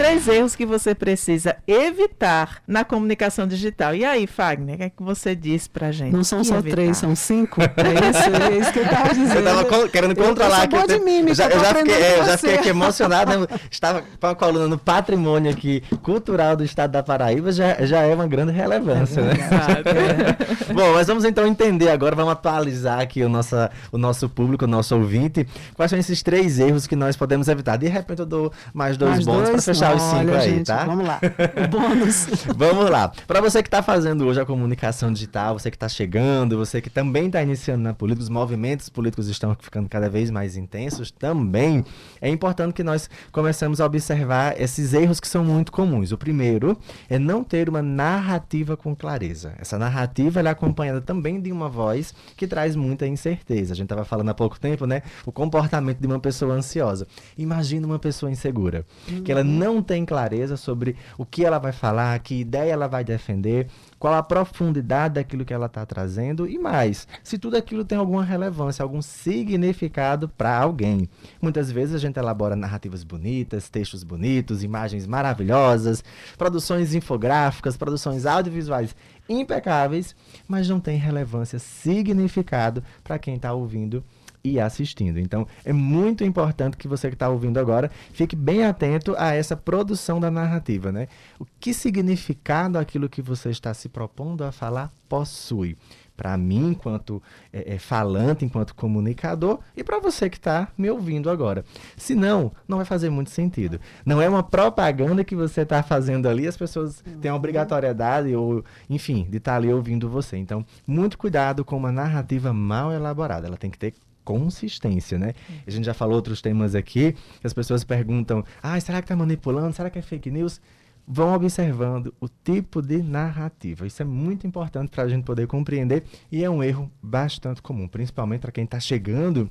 três erros que você precisa evitar na comunicação digital. E aí, Fagner, o que é que você diz pra gente? Não são só evitar? três, são cinco. É isso, é isso que eu estava dizendo. Eu estava querendo controlar aqui. Eu, de mímica, já, eu já fiquei, é, eu já fiquei aqui emocionado. Né? Estava com a coluna no patrimônio aqui cultural do estado da Paraíba, já, já é uma grande relevância, né? Bom, mas vamos então entender agora, vamos atualizar aqui o nosso, o nosso público, o nosso ouvinte. Quais são esses três erros que nós podemos evitar? De repente eu dou mais dois mais bônus para fechar os cinco aí, gente, tá? Vamos lá. O bônus. vamos lá. Para você que está fazendo hoje a comunicação digital, você que está chegando, você que também está iniciando na política, os movimentos políticos estão ficando cada vez mais intensos também, é importante que nós comecemos a observar esses erros que são muito comuns. O primeiro é não ter uma narrativa com clareza. Essa narrativa é acompanhada também de uma voz que traz muita incerteza. A gente estava falando há pouco tempo, né? O comportamento de uma pessoa ansiosa. Imagina uma pessoa insegura, uhum. que ela não não tem clareza sobre o que ela vai falar, que ideia ela vai defender, qual a profundidade daquilo que ela está trazendo e mais, se tudo aquilo tem alguma relevância, algum significado para alguém. Muitas vezes a gente elabora narrativas bonitas, textos bonitos, imagens maravilhosas, produções infográficas, produções audiovisuais impecáveis, mas não tem relevância, significado para quem está ouvindo e assistindo. Então, é muito importante que você que está ouvindo agora fique bem atento a essa produção da narrativa, né? O que significado aquilo que você está se propondo a falar possui? Para mim, enquanto é, é, falante, enquanto comunicador, e para você que está me ouvindo agora. Se não, não vai fazer muito sentido. Não é uma propaganda que você está fazendo ali, as pessoas têm a obrigatoriedade, ou, enfim, de estar tá ali ouvindo você. Então, muito cuidado com uma narrativa mal elaborada. Ela tem que ter consistência, né? A gente já falou outros temas aqui, que as pessoas perguntam: ah, será que está manipulando? Será que é fake news? Vão observando o tipo de narrativa. Isso é muito importante para a gente poder compreender e é um erro bastante comum, principalmente para quem está chegando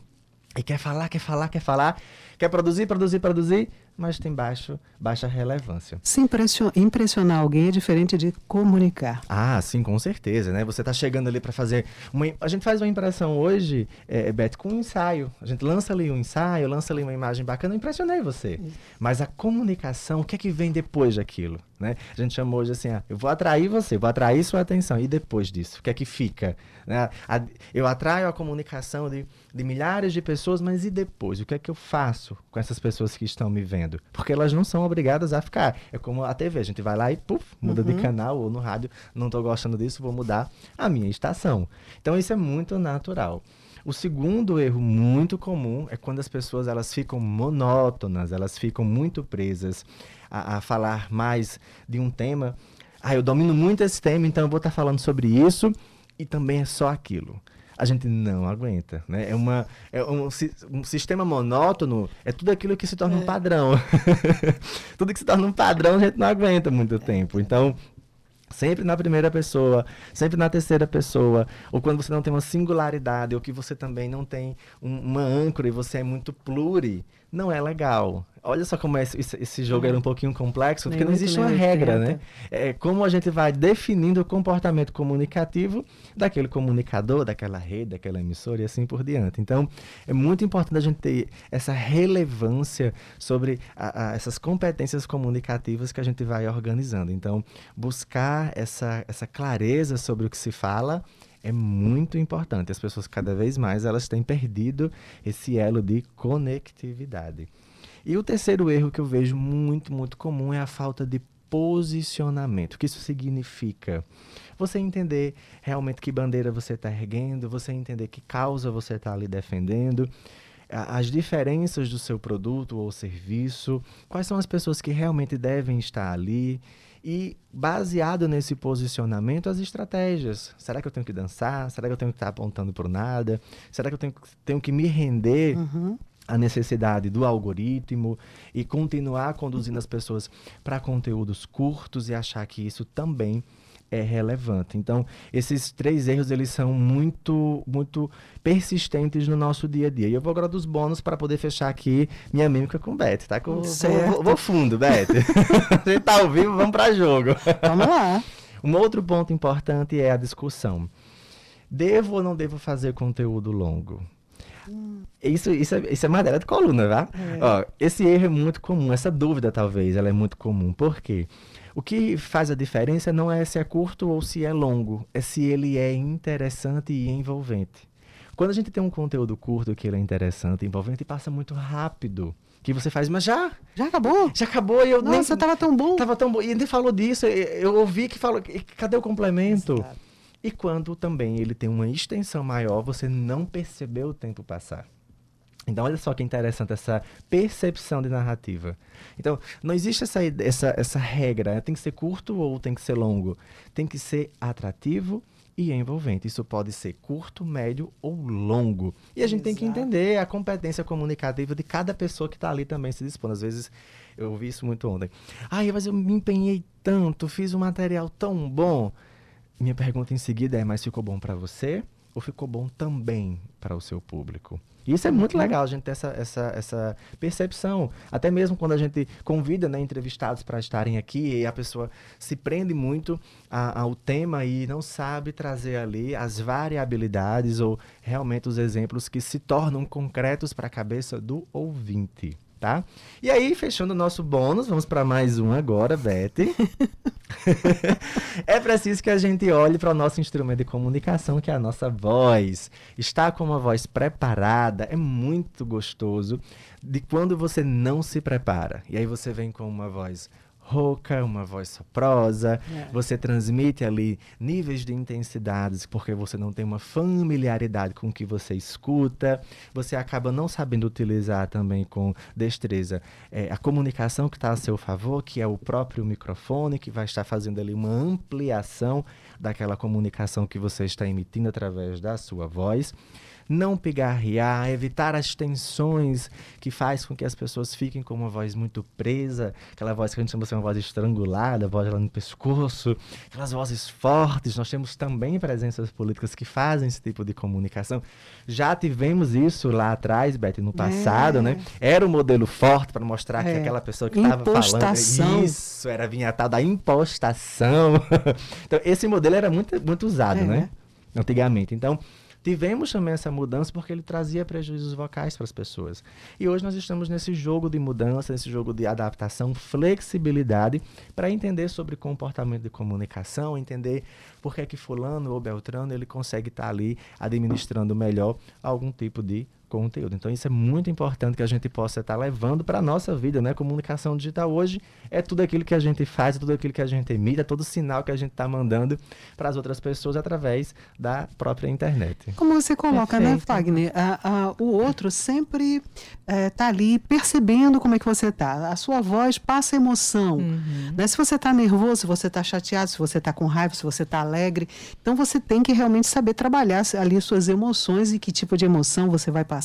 e quer falar, quer falar, quer falar, quer produzir, produzir, produzir, mas tem baixo, baixa relevância. Se impressionar, impressionar alguém é diferente de comunicar. Ah, sim, com certeza, né? Você está chegando ali para fazer uma, a gente faz uma impressão hoje, é, Beth, com um ensaio. A gente lança ali um ensaio, lança ali uma imagem bacana, eu impressionei você. Mas a comunicação, o que é que vem depois daquilo? Né? A gente chama hoje assim, ah, eu vou atrair você, vou atrair sua atenção. E depois disso, o que é que fica? Né? A, eu atraio a comunicação de, de milhares de pessoas, mas e depois? O que é que eu faço com essas pessoas que estão me vendo? Porque elas não são obrigadas a ficar. É como a TV, a gente vai lá e puf, muda uhum. de canal ou no rádio, não estou gostando disso, vou mudar a minha estação. Então isso é muito natural. O segundo erro muito comum é quando as pessoas elas ficam monótonas, elas ficam muito presas a, a falar mais de um tema. Ah, eu domino muito esse tema, então eu vou estar falando sobre isso e também é só aquilo. A gente não aguenta, né? É, uma, é um, um sistema monótono, é tudo aquilo que se torna é. um padrão. tudo que se torna um padrão a gente não aguenta muito é. tempo. Então, Sempre na primeira pessoa, sempre na terceira pessoa, ou quando você não tem uma singularidade, ou que você também não tem um, uma âncora e você é muito pluri, não é legal. Olha só como é esse, esse jogo era um pouquinho complexo, porque não existe uma regra, né? É como a gente vai definindo o comportamento comunicativo daquele comunicador, daquela rede, daquela emissora e assim por diante. Então, é muito importante a gente ter essa relevância sobre a, a, essas competências comunicativas que a gente vai organizando. Então, buscar essa, essa clareza sobre o que se fala é muito importante. As pessoas cada vez mais elas têm perdido esse elo de conectividade. E o terceiro erro que eu vejo muito, muito comum é a falta de posicionamento. O que isso significa? Você entender realmente que bandeira você está erguendo, você entender que causa você está ali defendendo, as diferenças do seu produto ou serviço, quais são as pessoas que realmente devem estar ali e baseado nesse posicionamento, as estratégias. Será que eu tenho que dançar? Será que eu tenho que estar apontando para nada? Será que eu tenho, tenho que me render uhum a necessidade do algoritmo e continuar conduzindo as pessoas para conteúdos curtos e achar que isso também é relevante. Então, esses três erros eles são muito muito persistentes no nosso dia a dia. E eu vou agora dos bônus para poder fechar aqui minha mímica com Beth, tá? Que eu vou, vou, fundo, Beth. gente tá ao vivo, vamos para jogo. Vamos lá. Um outro ponto importante é a discussão. Devo ou não devo fazer conteúdo longo? Isso, isso, é, isso é madeira de coluna, tá? Ó, esse erro é muito comum, essa dúvida talvez, ela é muito comum. Por quê? O que faz a diferença não é se é curto ou se é longo, é se ele é interessante e envolvente. Quando a gente tem um conteúdo curto que ele é interessante e envolvente, passa muito rápido. Que você faz, mas já, Já acabou? já acabou e eu nem... Nossa, tava tão bom. Tava tão bom. E ele falou disso, eu ouvi que falou, cadê o complemento? E quando também ele tem uma extensão maior, você não percebeu o tempo passar. Então, olha só que interessante essa percepção de narrativa. Então, não existe essa, essa, essa regra, né? tem que ser curto ou tem que ser longo. Tem que ser atrativo e envolvente. Isso pode ser curto, médio ou longo. E a gente tem que Exato. entender a competência comunicativa de cada pessoa que está ali também se dispondo. Às vezes, eu ouvi isso muito ontem. Ai, mas eu me empenhei tanto, fiz um material tão bom. Minha pergunta em seguida é: mas ficou bom para você ou ficou bom também para o seu público? Isso é muito legal a gente ter essa, essa, essa percepção. Até mesmo quando a gente convida né, entrevistados para estarem aqui e a pessoa se prende muito a- ao tema e não sabe trazer ali as variabilidades ou realmente os exemplos que se tornam concretos para a cabeça do ouvinte. Tá? E aí, fechando o nosso bônus, vamos para mais um agora, Beth. é preciso que a gente olhe para o nosso instrumento de comunicação, que é a nossa voz. Estar com uma voz preparada é muito gostoso de quando você não se prepara. E aí você vem com uma voz rouca, uma voz soprosa, É. você transmite ali níveis de intensidades porque você não tem uma familiaridade com o que você escuta, você acaba não sabendo utilizar também com destreza eh, a comunicação que está a seu favor, que é o próprio microfone, que vai estar fazendo ali uma ampliação daquela comunicação que você está emitindo através da sua voz. Não pigarrear, evitar as tensões que faz com que as pessoas fiquem com uma voz muito presa, aquela voz que a gente chama de uma voz estrangulada, voz lá no pescoço, aquelas vozes fortes. Nós temos também presenças políticas que fazem esse tipo de comunicação. Já tivemos isso lá atrás, Beth, no passado, É. né? Era o modelo forte para mostrar que É. aquela pessoa que estava falando. Isso, era vinha a tal da impostação. então, esse modelo era muito, muito usado, É. né? Antigamente. Então, tivemos também essa mudança porque ele trazia prejuízos vocais para as pessoas. E hoje nós estamos nesse jogo de mudança, nesse jogo de adaptação, flexibilidade, para entender sobre comportamento de comunicação, entender por que é que fulano ou beltrano ele consegue estar ali administrando melhor algum tipo de conteúdo. Então isso é muito importante que a gente possa estar levando para a nossa vida, né? Comunicação digital hoje é tudo aquilo que a gente faz, é tudo aquilo que a gente emite, é todo sinal que a gente está mandando para as outras pessoas através da própria internet. Como você coloca, né, Perfeito. Fagner? A- a- o outro sempre está ali percebendo como é que você está. A sua voz passa emoção. Uhum. Né? Se você está nervoso, se você está chateado, se você está com raiva, se você está alegre. Então você tem que realmente saber trabalhar ali suas emoções e que tipo de emoção você vai passar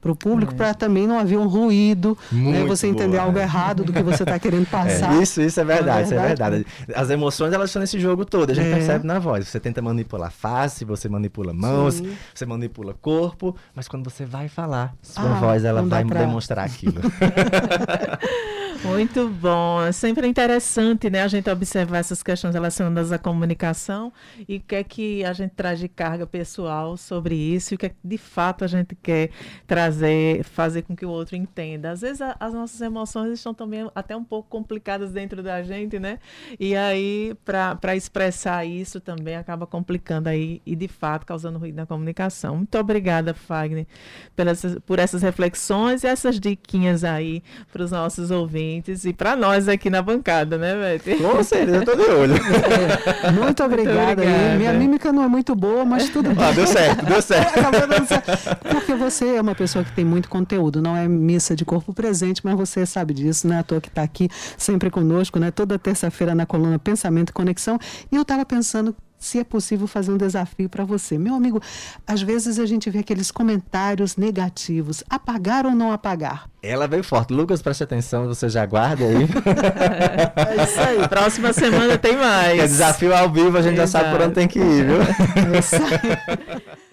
para o público para também não haver um ruído, né? Você entender boa. algo errado do que você está querendo passar. É, isso, isso é verdade, isso é verdade? As emoções, elas estão nesse jogo todo, a gente É. percebe na voz. Você tenta manipular a face, você manipula mãos, Sim. você manipula corpo, mas quando você vai falar, sua Ah, voz, ela vai pra- demonstrar aquilo. Muito bom. É sempre interessante, né, a gente observar essas questões relacionadas à comunicação e o que é que a gente traz de carga pessoal sobre isso e o que é que de fato a gente quer trazer, fazer com que o outro entenda. Às vezes a- as nossas emoções estão também até um pouco complicadas dentro da gente, né? E aí, para expressar isso também acaba complicando aí e de fato causando ruído na comunicação. Muito obrigada, Fagner, pelas, por essas reflexões e essas diquinhas aí para os nossos ouvintes e para nós aqui na bancada, né, Beth? Com certeza, eu tô de olho. É, muito obrigada. obrigada. aí. Minha mímica não é muito boa, mas tudo bem. Ah, deu certo, deu certo. Acabou dando certo. Porque você é uma pessoa que tem muito conteúdo, não é missa de corpo presente, mas você sabe disso, né? À toa que está aqui sempre conosco, né? Toda terça-feira na coluna Pensamento e Conexão. E eu estava pensando se é possível fazer um desafio para você. Meu amigo, às vezes a gente vê aqueles comentários negativos. Apagar ou não apagar? Ela veio forte. Lucas, preste atenção, você já guarda aí. É isso aí. Próxima semana tem mais. É desafio ao vivo, a gente já sabe por onde tem que ir, viu? É isso aí.